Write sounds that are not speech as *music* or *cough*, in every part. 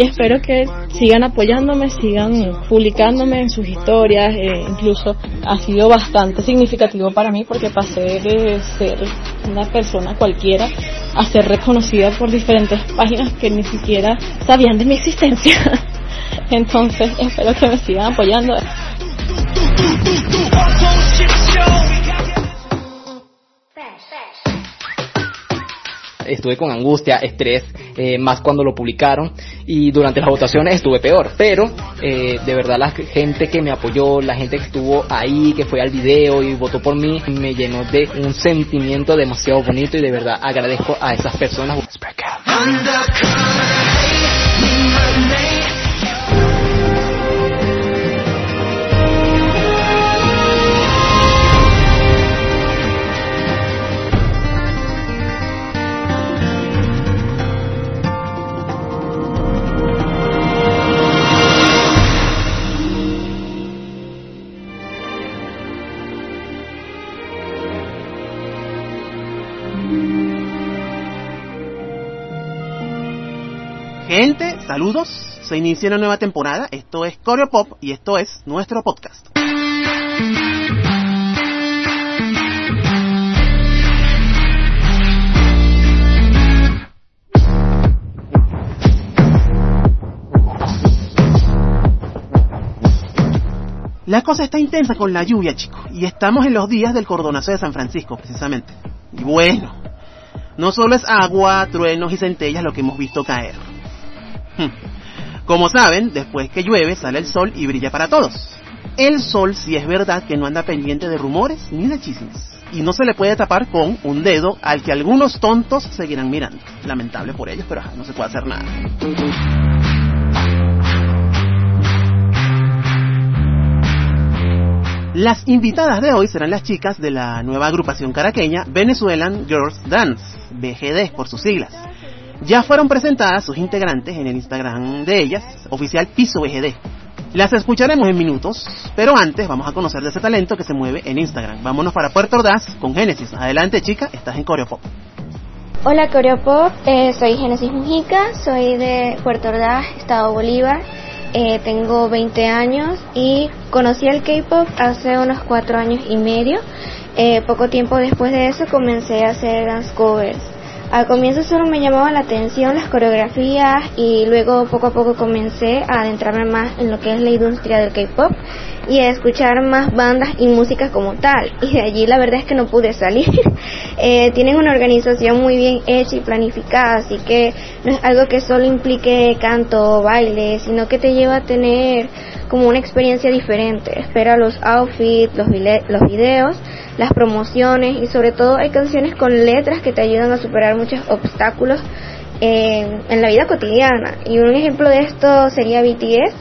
y espero que sigan apoyándome, sigan publicándome en sus historias, eh, incluso ha sido bastante significativo para mí porque pasé de ser una persona cualquiera a ser reconocida por diferentes páginas que ni siquiera sabían de mi existencia. Entonces espero que me sigan apoyando. Estuve con angustia, estrés, eh, más cuando lo publicaron y durante las votaciones estuve peor, pero eh, de verdad la gente que me apoyó, la gente que estuvo ahí, que fue al video y votó por mí, me llenó de un sentimiento demasiado bonito y de verdad agradezco a esas personas. Gente, saludos. Se inicia una nueva temporada. Esto es Coreo Pop y esto es nuestro podcast. La cosa está intensa con la lluvia, chicos, y estamos en los días del cordonazo de San Francisco, precisamente. Y bueno, no solo es agua, truenos y centellas lo que hemos visto caer. *laughs* Como saben, después que llueve sale el sol y brilla para todos. El sol sí es verdad que no anda pendiente de rumores ni de chismes. Y no se le puede tapar con un dedo al que algunos tontos seguirán mirando. Lamentable por ellos, pero no se puede hacer nada. Las invitadas de hoy serán las chicas de la nueva agrupación caraqueña Venezuelan Girls Dance, BGD por sus siglas ya fueron presentadas sus integrantes en el Instagram de ellas, oficial Piso VGD. Las escucharemos en minutos, pero antes vamos a conocer de ese talento que se mueve en Instagram. Vámonos para Puerto Ordaz con Génesis. Adelante chica, estás en Coreopop. Hola Coreopop, eh, soy Génesis Mujica, soy de Puerto Ordaz, Estado Bolívar. Eh, tengo 20 años y conocí el K-Pop hace unos 4 años y medio. Eh, poco tiempo después de eso comencé a hacer dance covers. Al comienzo solo me llamaban la atención las coreografías y luego poco a poco comencé a adentrarme más en lo que es la industria del K-pop y a escuchar más bandas y música como tal. Y de allí la verdad es que no pude salir. *laughs* eh, tienen una organización muy bien hecha y planificada, así que no es algo que solo implique canto o baile, sino que te lleva a tener como una experiencia diferente. Espera los outfits, los, los videos las promociones y sobre todo hay canciones con letras que te ayudan a superar muchos obstáculos en, en la vida cotidiana. Y un ejemplo de esto sería BTS.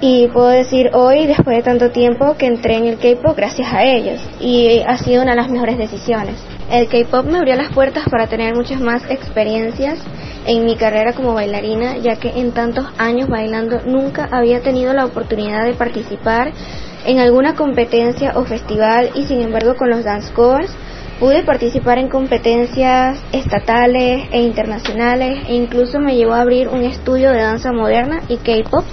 Y puedo decir hoy, después de tanto tiempo, que entré en el K-Pop gracias a ellos. Y ha sido una de las mejores decisiones. El K-Pop me abrió las puertas para tener muchas más experiencias en mi carrera como bailarina, ya que en tantos años bailando nunca había tenido la oportunidad de participar en alguna competencia o festival y sin embargo con los dance covers pude participar en competencias estatales e internacionales e incluso me llevó a abrir un estudio de danza moderna y K-pop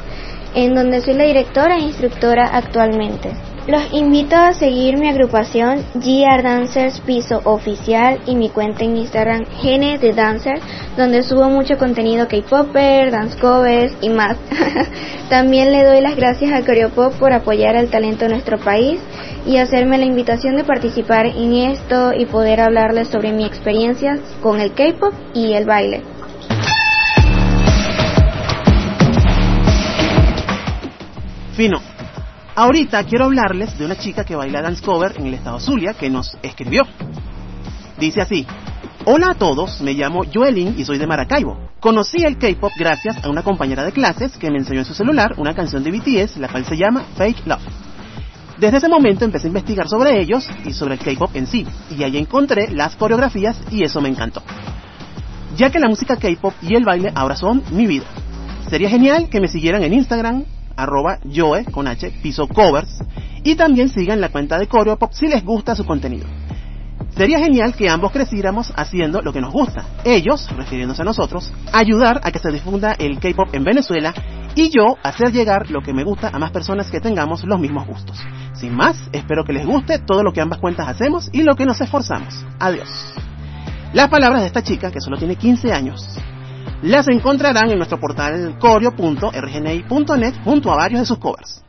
en donde soy la directora e instructora actualmente. Los invito a seguir mi agrupación GR Dancers Piso Oficial y mi cuenta en Instagram Gene de Dancer, donde subo mucho contenido K-Popper, dance covers y más. *laughs* También le doy las gracias a Coreopop por apoyar al talento de nuestro país y hacerme la invitación de participar en esto y poder hablarles sobre mi experiencia con el K-Pop y el baile. Fino, Ahorita quiero hablarles de una chica que baila dance cover en el estado Zulia que nos escribió. Dice así, Hola a todos, me llamo Joelin y soy de Maracaibo. Conocí el K-pop gracias a una compañera de clases que me enseñó en su celular una canción de BTS, la cual se llama Fake Love. Desde ese momento empecé a investigar sobre ellos y sobre el K-pop en sí, y ahí encontré las coreografías y eso me encantó. Ya que la música K-pop y el baile ahora son mi vida. Sería genial que me siguieran en Instagram, arroba Joe con H, piso covers, y también sigan la cuenta de Coreopop si les gusta su contenido. Sería genial que ambos creciéramos haciendo lo que nos gusta. Ellos, refiriéndose a nosotros, ayudar a que se difunda el K-pop en Venezuela y yo hacer llegar lo que me gusta a más personas que tengamos los mismos gustos. Sin más, espero que les guste todo lo que ambas cuentas hacemos y lo que nos esforzamos. Adiós. Las palabras de esta chica, que solo tiene 15 años, las encontrarán en nuestro portal coreo.rgni.net junto a varios de sus covers.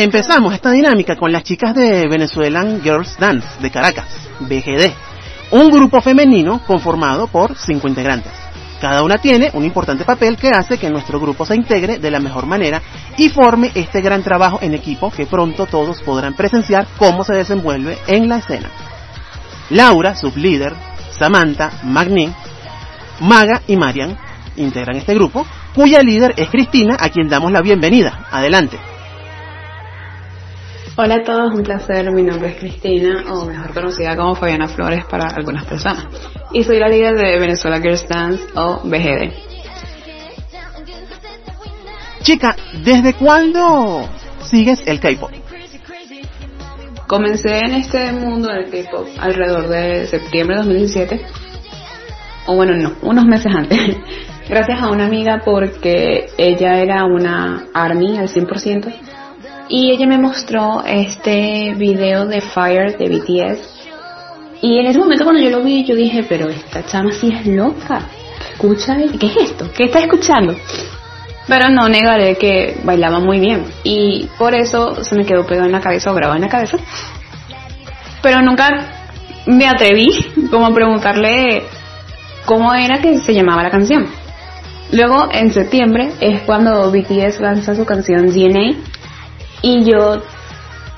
Empezamos esta dinámica con las chicas de Venezuelan Girls Dance de Caracas, BGD, un grupo femenino conformado por cinco integrantes. Cada una tiene un importante papel que hace que nuestro grupo se integre de la mejor manera y forme este gran trabajo en equipo que pronto todos podrán presenciar cómo se desenvuelve en la escena. Laura, sublíder, Samantha, Magni, Maga y Marian integran este grupo, cuya líder es Cristina, a quien damos la bienvenida. Adelante. Hola a todos, un placer. Mi nombre es Cristina, o mejor conocida como Fabiana Flores para algunas personas. Y soy la líder de Venezuela Girls Dance o BGD. Chica, ¿desde cuándo sigues el K-pop? Comencé en este mundo del K-pop alrededor de septiembre de 2017. O bueno, no, unos meses antes. *laughs* Gracias a una amiga porque ella era una ARMY al 100% y ella me mostró este video de Fire de BTS. Y en ese momento cuando yo lo vi, yo dije, pero esta chama sí es loca. Escucha, ¿qué es esto? ¿Qué está escuchando? Pero no negaré que bailaba muy bien. Y por eso se me quedó pegado en la cabeza o grabado en la cabeza. Pero nunca me atreví como a preguntarle cómo era que se llamaba la canción. Luego, en septiembre, es cuando BTS lanza su canción DNA y yo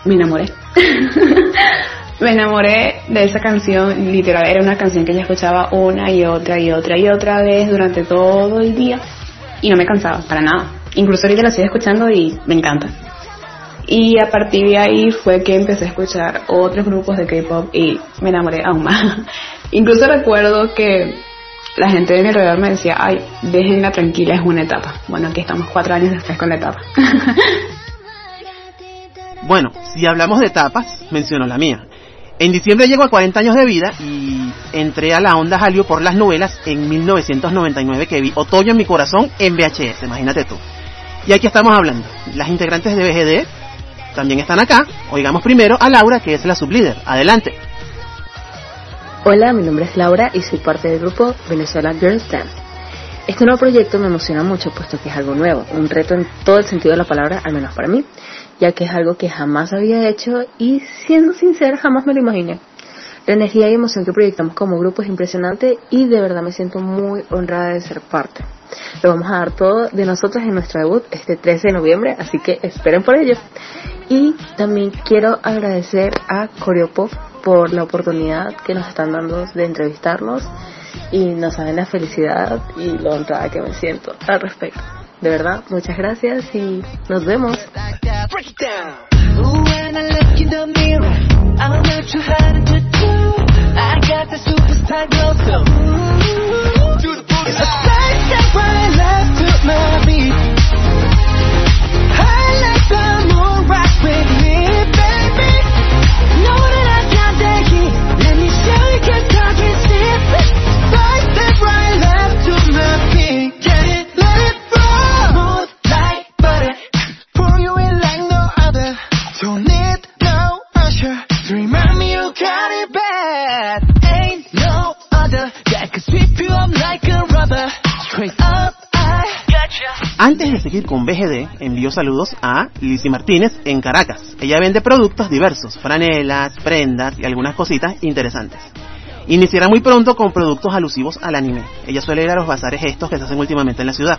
me enamoré. *laughs* me enamoré de esa canción, literal, era una canción que ella escuchaba una y otra y otra y otra vez durante todo el día y no me cansaba para nada. Incluso ahorita la sigo escuchando y me encanta. Y a partir de ahí fue que empecé a escuchar otros grupos de K-pop y me enamoré aún más. *laughs* Incluso recuerdo que la gente de mi alrededor me decía, ay, déjenla tranquila, es una etapa. Bueno, aquí estamos cuatro años después con la etapa. *laughs* Bueno, si hablamos de etapas, menciono la mía. En diciembre llego a 40 años de vida y entré a la onda Hallyu por las novelas en 1999 que vi Otoño en mi corazón en VHS, imagínate tú. Y aquí estamos hablando. Las integrantes de BGD también están acá. Oigamos primero a Laura, que es la sublíder. Adelante. Hola, mi nombre es Laura y soy parte del grupo Venezuela Girls Dance. Este nuevo proyecto me emociona mucho puesto que es algo nuevo, un reto en todo el sentido de la palabra, al menos para mí ya que es algo que jamás había hecho y siendo sincera jamás me lo imaginé. La energía y emoción que proyectamos como grupo es impresionante y de verdad me siento muy honrada de ser parte. Lo vamos a dar todo de nosotros en nuestro debut este 13 de noviembre, así que esperen por ello. Y también quiero agradecer a Coreopop por la oportunidad que nos están dando de entrevistarnos y nos saben la felicidad y lo honrada que me siento al respecto. De verdad, muchas gracias y nos vemos. Antes de seguir con BGD, envío saludos a Lizzy Martínez en Caracas. Ella vende productos diversos, franelas, prendas y algunas cositas interesantes. Iniciará muy pronto con productos alusivos al anime. Ella suele ir a los bazares estos que se hacen últimamente en la ciudad.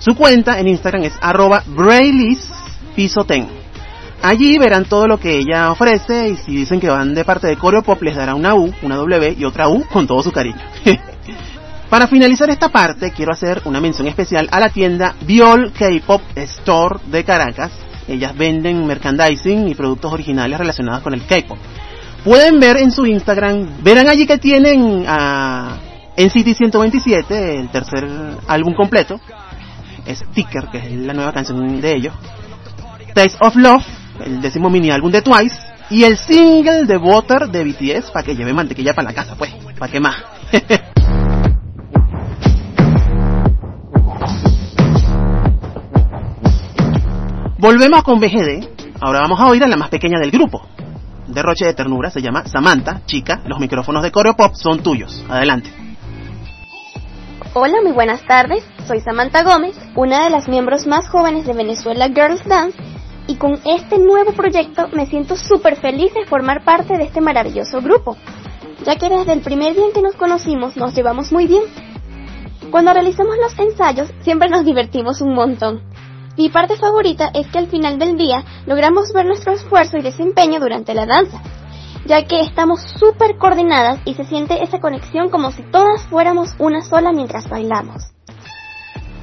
Su cuenta en Instagram es arroba Allí verán todo lo que ella ofrece y si dicen que van de parte de Coreo Pop les dará una U, una W y otra U con todo su cariño. *laughs* Para finalizar esta parte, quiero hacer una mención especial a la tienda Viol K-Pop Store de Caracas. Ellas venden merchandising y productos originales relacionados con el K-Pop. Pueden ver en su Instagram, verán allí que tienen a NCT 127, el tercer álbum completo, Sticker, que es la nueva canción de ellos, Taste of Love, el décimo mini álbum de Twice, y el single de Water de BTS, para que lleve mantequilla para la casa, pues, para que más. *laughs* Volvemos con BGD. Ahora vamos a oír a la más pequeña del grupo. Derroche de ternura, se llama Samantha, chica. Los micrófonos de Coreo Pop son tuyos. Adelante. Hola, muy buenas tardes. Soy Samantha Gómez, una de las miembros más jóvenes de Venezuela Girls Dance. Y con este nuevo proyecto me siento súper feliz de formar parte de este maravilloso grupo, ya que desde el primer día en que nos conocimos nos llevamos muy bien. Cuando realizamos los ensayos siempre nos divertimos un montón mi parte favorita es que al final del día logramos ver nuestro esfuerzo y desempeño durante la danza, ya que estamos súper coordinadas y se siente esa conexión como si todas fuéramos una sola mientras bailamos.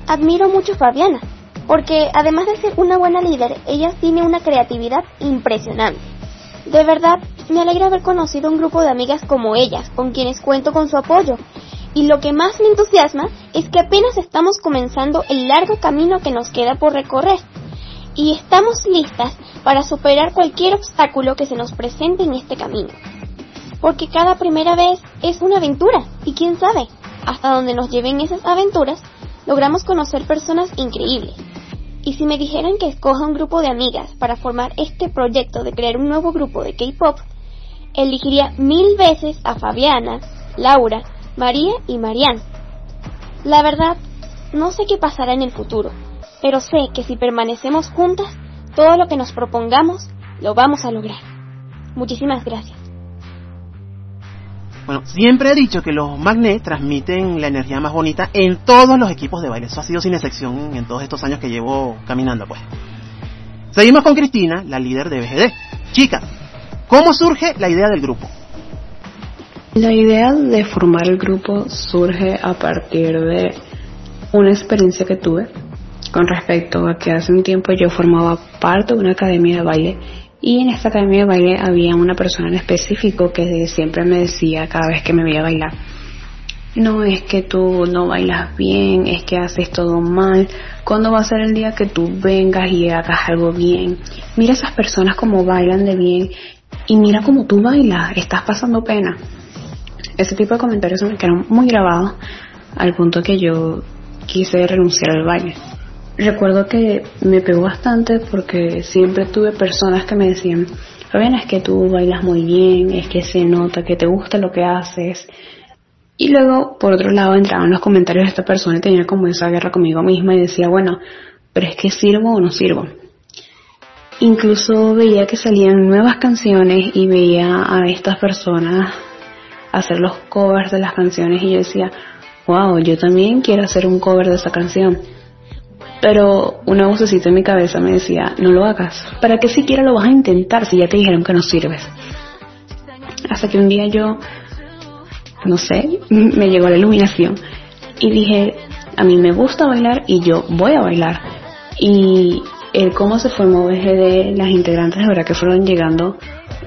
Admiro mucho a Fabiana, porque además de ser una buena líder, ella tiene una creatividad impresionante. De verdad, me alegra haber conocido un grupo de amigas como ellas, con quienes cuento con su apoyo, y lo que más me entusiasma es que apenas estamos comenzando el largo camino que nos queda por recorrer y estamos listas para superar cualquier obstáculo que se nos presente en este camino. Porque cada primera vez es una aventura y quién sabe, hasta donde nos lleven esas aventuras, logramos conocer personas increíbles. Y si me dijeran que escoja un grupo de amigas para formar este proyecto de crear un nuevo grupo de K-Pop, elegiría mil veces a Fabiana, Laura, María y Marianne. La verdad, no sé qué pasará en el futuro, pero sé que si permanecemos juntas, todo lo que nos propongamos lo vamos a lograr. Muchísimas gracias. Bueno, siempre he dicho que los magnet transmiten la energía más bonita en todos los equipos de baile. Eso ha sido sin excepción en todos estos años que llevo caminando, pues. Seguimos con Cristina, la líder de BGD. Chicas, ¿cómo surge la idea del grupo? La idea de formar el grupo surge a partir de una experiencia que tuve con respecto a que hace un tiempo yo formaba parte de una academia de baile y en esta academia de baile había una persona en específico que siempre me decía cada vez que me veía bailar, no es que tú no bailas bien, es que haces todo mal, ¿cuándo va a ser el día que tú vengas y hagas algo bien? Mira esas personas como bailan de bien y mira cómo tú bailas, estás pasando pena. Ese tipo de comentarios me quedaron muy grabados al punto que yo quise renunciar al baile. Recuerdo que me pegó bastante porque siempre tuve personas que me decían, Fabiana, es que tú bailas muy bien, es que se nota que te gusta lo que haces. Y luego, por otro lado, entraban los comentarios de esta persona y tenía como esa guerra conmigo misma y decía, bueno, pero es que sirvo o no sirvo. Incluso veía que salían nuevas canciones y veía a estas personas hacer los covers de las canciones y yo decía, wow, yo también quiero hacer un cover de esa canción. Pero una vocecita en mi cabeza me decía, no lo hagas. ¿Para qué siquiera lo vas a intentar si ya te dijeron que no sirves? Hasta que un día yo, no sé, *laughs* me llegó la iluminación y dije, a mí me gusta bailar y yo voy a bailar. Y el cómo se formó BGD, las integrantes de verdad que fueron llegando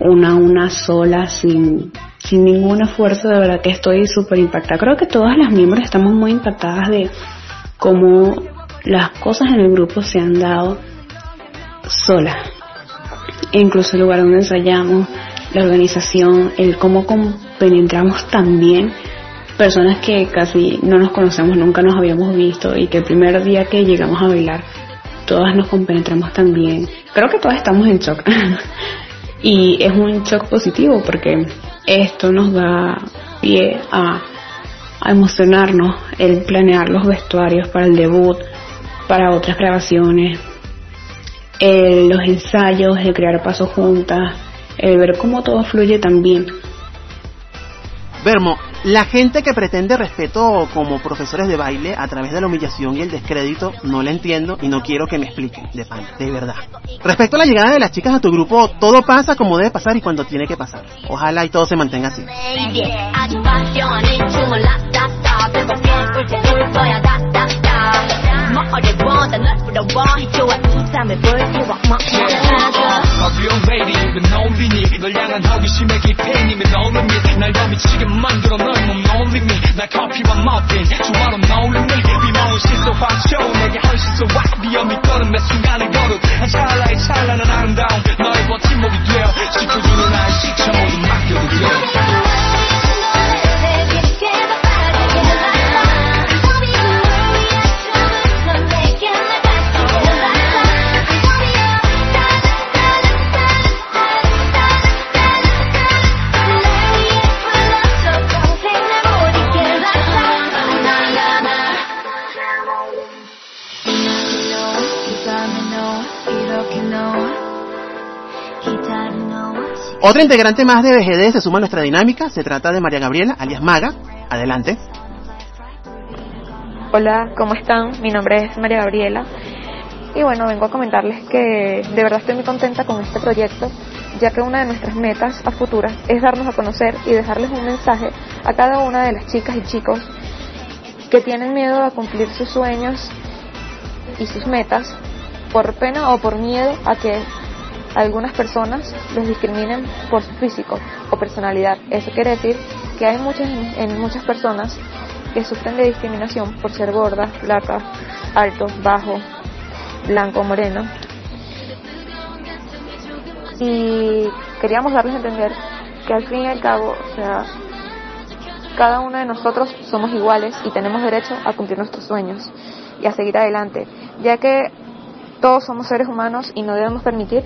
una a una sola sin sin ningún esfuerzo, de verdad que estoy súper impactada. Creo que todas las miembros estamos muy impactadas de cómo las cosas en el grupo se han dado solas. E incluso el lugar donde ensayamos, la organización, el cómo compenetramos también personas que casi no nos conocemos, nunca nos habíamos visto y que el primer día que llegamos a bailar, todas nos compenetramos también. Creo que todas estamos en shock. *laughs* y es un shock positivo porque esto nos da pie a, emocionarnos, el planear los vestuarios para el debut, para otras grabaciones, los ensayos, el crear pasos juntas, el ver cómo todo fluye también. Vermo, la gente que pretende respeto como profesores de baile a través de la humillación y el descrédito no la entiendo y no quiero que me expliquen, de pan, de verdad. Respecto a la llegada de las chicas a tu grupo, todo pasa como debe pasar y cuando tiene que pasar. Ojalá y todo se mantenga así. 어제 뭐 달라 했어? 뭐 했죠? 널이 사람의 거룩. 한 찰나의 찰나는 Otra integrante más de BGD se suma a nuestra dinámica. Se trata de María Gabriela, alias Maga. Adelante. Hola, ¿cómo están? Mi nombre es María Gabriela. Y bueno, vengo a comentarles que de verdad estoy muy contenta con este proyecto, ya que una de nuestras metas a futuras es darnos a conocer y dejarles un mensaje a cada una de las chicas y chicos que tienen miedo a cumplir sus sueños y sus metas por pena o por miedo a que algunas personas los discriminen por su físico o personalidad. Eso quiere decir que hay muchas, en muchas personas que sufren de discriminación por ser gorda, flaca, alto, bajo, blanco, moreno. Y queríamos darles a entender que al fin y al cabo, o sea, cada uno de nosotros somos iguales y tenemos derecho a cumplir nuestros sueños y a seguir adelante, ya que todos somos seres humanos y no debemos permitir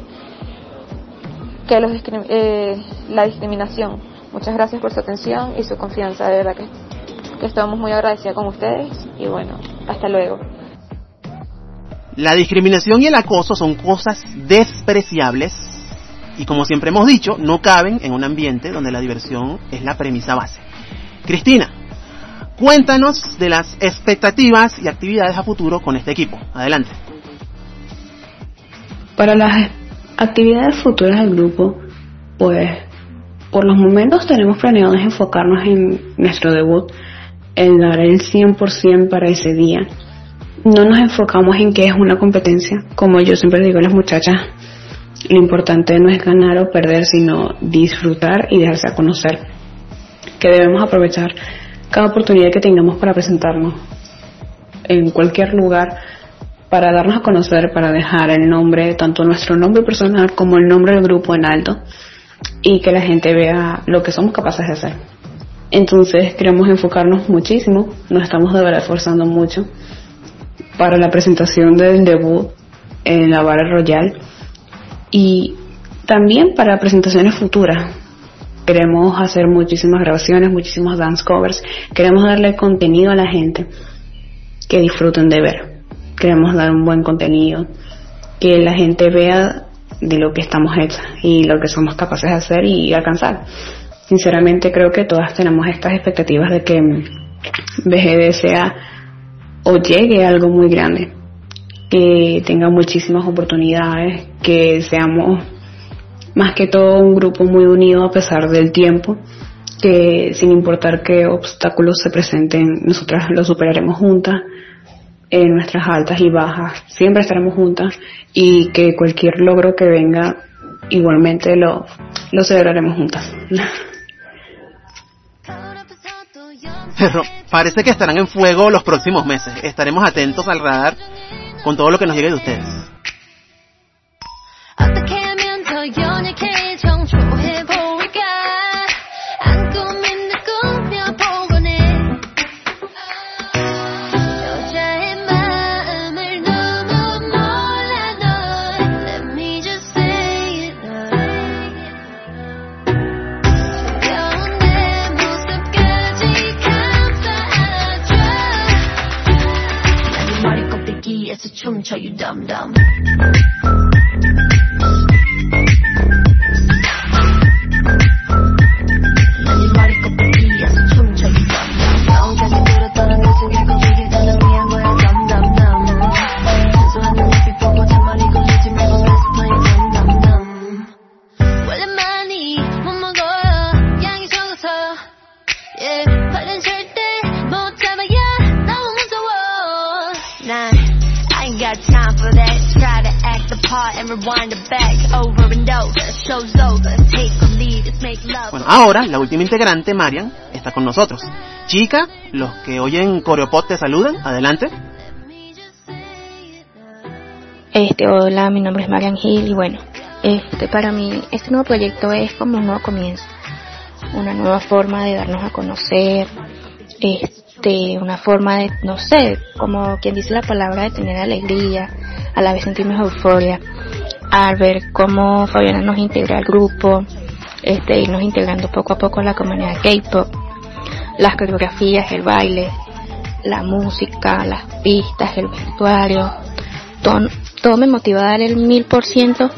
que los eh, la discriminación. Muchas gracias por su atención y su confianza, de verdad que, que estamos muy agradecidos con ustedes y bueno, hasta luego. La discriminación y el acoso son cosas despreciables y como siempre hemos dicho, no caben en un ambiente donde la diversión es la premisa base. Cristina, cuéntanos de las expectativas y actividades a futuro con este equipo. Adelante. Para las actividades futuras del grupo, pues por los momentos tenemos planeado enfocarnos en nuestro debut, en dar el 100% para ese día. No nos enfocamos en que es una competencia, como yo siempre digo a las muchachas, lo importante no es ganar o perder, sino disfrutar y dejarse a conocer, que debemos aprovechar cada oportunidad que tengamos para presentarnos en cualquier lugar para darnos a conocer, para dejar el nombre, tanto nuestro nombre personal como el nombre del grupo en alto y que la gente vea lo que somos capaces de hacer. Entonces queremos enfocarnos muchísimo, nos estamos de verdad esforzando mucho para la presentación del debut en la Barra Royal y también para presentaciones futuras. Queremos hacer muchísimas grabaciones, muchísimos dance covers, queremos darle contenido a la gente que disfruten de ver queremos dar un buen contenido, que la gente vea de lo que estamos hechas y lo que somos capaces de hacer y alcanzar. Sinceramente creo que todas tenemos estas expectativas de que BGD sea o llegue a algo muy grande, que tenga muchísimas oportunidades, que seamos más que todo un grupo muy unido a pesar del tiempo, que sin importar qué obstáculos se presenten, nosotras los superaremos juntas en nuestras altas y bajas, siempre estaremos juntas y que cualquier logro que venga igualmente lo, lo celebraremos juntas. *laughs* Pero parece que estarán en fuego los próximos meses. Estaremos atentos al radar con todo lo que nos llegue de ustedes. 춤춰 you dumb dumb ahora la última integrante, Marian, está con nosotros. Chica, los que oyen Coreopod te saludan. Adelante. Este, hola, mi nombre es Marian Gil y bueno, este para mí este nuevo proyecto es como un nuevo comienzo, una nueva forma de darnos a conocer, este, una forma de, no sé, como quien dice la palabra de tener alegría, a la vez sentirnos euforia, al ver cómo Fabiana nos integra al grupo, este, irnos integrando poco a poco a la comunidad K-pop, las coreografías, el baile, la música, las pistas, el vestuario, todo, todo me motiva a dar el mil por ciento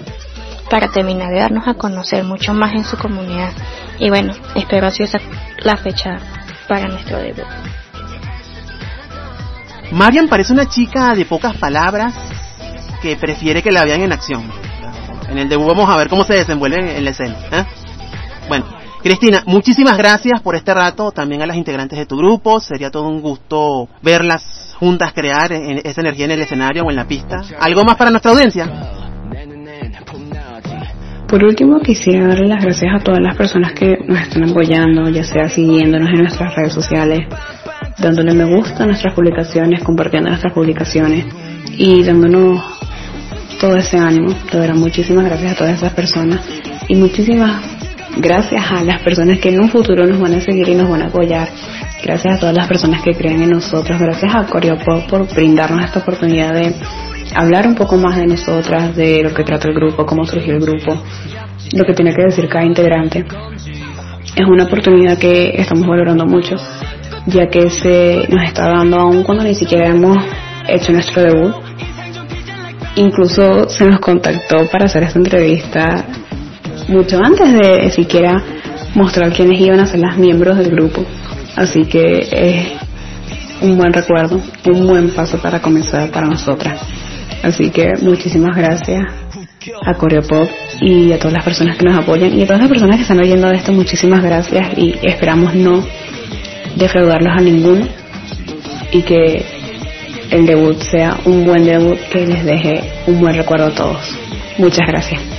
para terminar de darnos a conocer mucho más en su comunidad. Y bueno, espero así esa la fecha para nuestro debut. Marian parece una chica de pocas palabras que prefiere que la vean en acción. En el debut vamos a ver cómo se desenvuelve en, en la escena. ¿eh? Bueno, Cristina, muchísimas gracias por este rato, también a las integrantes de tu grupo. Sería todo un gusto verlas juntas crear en- esa energía en el escenario o en la pista. ¿Algo más para nuestra audiencia? Por último, quisiera darle las gracias a todas las personas que nos están apoyando, ya sea siguiéndonos en nuestras redes sociales, dándole me gusta a nuestras publicaciones, compartiendo nuestras publicaciones y dándonos todo ese ánimo. De verdad, muchísimas gracias a todas esas personas y muchísimas gracias a las personas que en un futuro nos van a seguir y nos van a apoyar. Gracias a todas las personas que creen en nosotros. Gracias a Coreopop por brindarnos esta oportunidad de hablar un poco más de nosotras, de lo que trata el grupo, cómo surgió el grupo, lo que tiene que decir cada integrante. Es una oportunidad que estamos valorando mucho, ya que se nos está dando aún cuando ni siquiera hemos hecho nuestro debut. Incluso se nos contactó para hacer esta entrevista mucho antes de siquiera mostrar quiénes iban a ser las miembros del grupo. Así que es un buen recuerdo, un buen paso para comenzar para nosotras. Así que muchísimas gracias a Coreopop y a todas las personas que nos apoyan y a todas las personas que están oyendo esto, muchísimas gracias y esperamos no defraudarlos a ninguno y que el debut sea un buen debut que les deje un buen recuerdo a todos. Muchas gracias.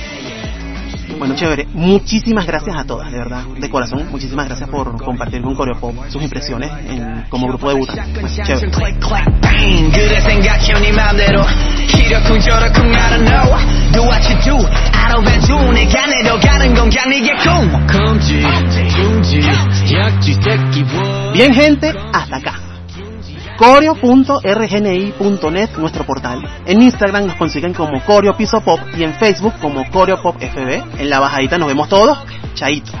Bueno, chévere. Muchísimas gracias a todas, de verdad. De corazón, muchísimas gracias por compartir con Coreopop sus impresiones en, como grupo debutante. Bueno, chévere. Bien gente, hasta acá. Coreo.rgni.net, nuestro portal. En Instagram nos consiguen como Coreo Piso Pop y en Facebook como Coreo Pop FB. En la bajadita nos vemos todos. Chaito.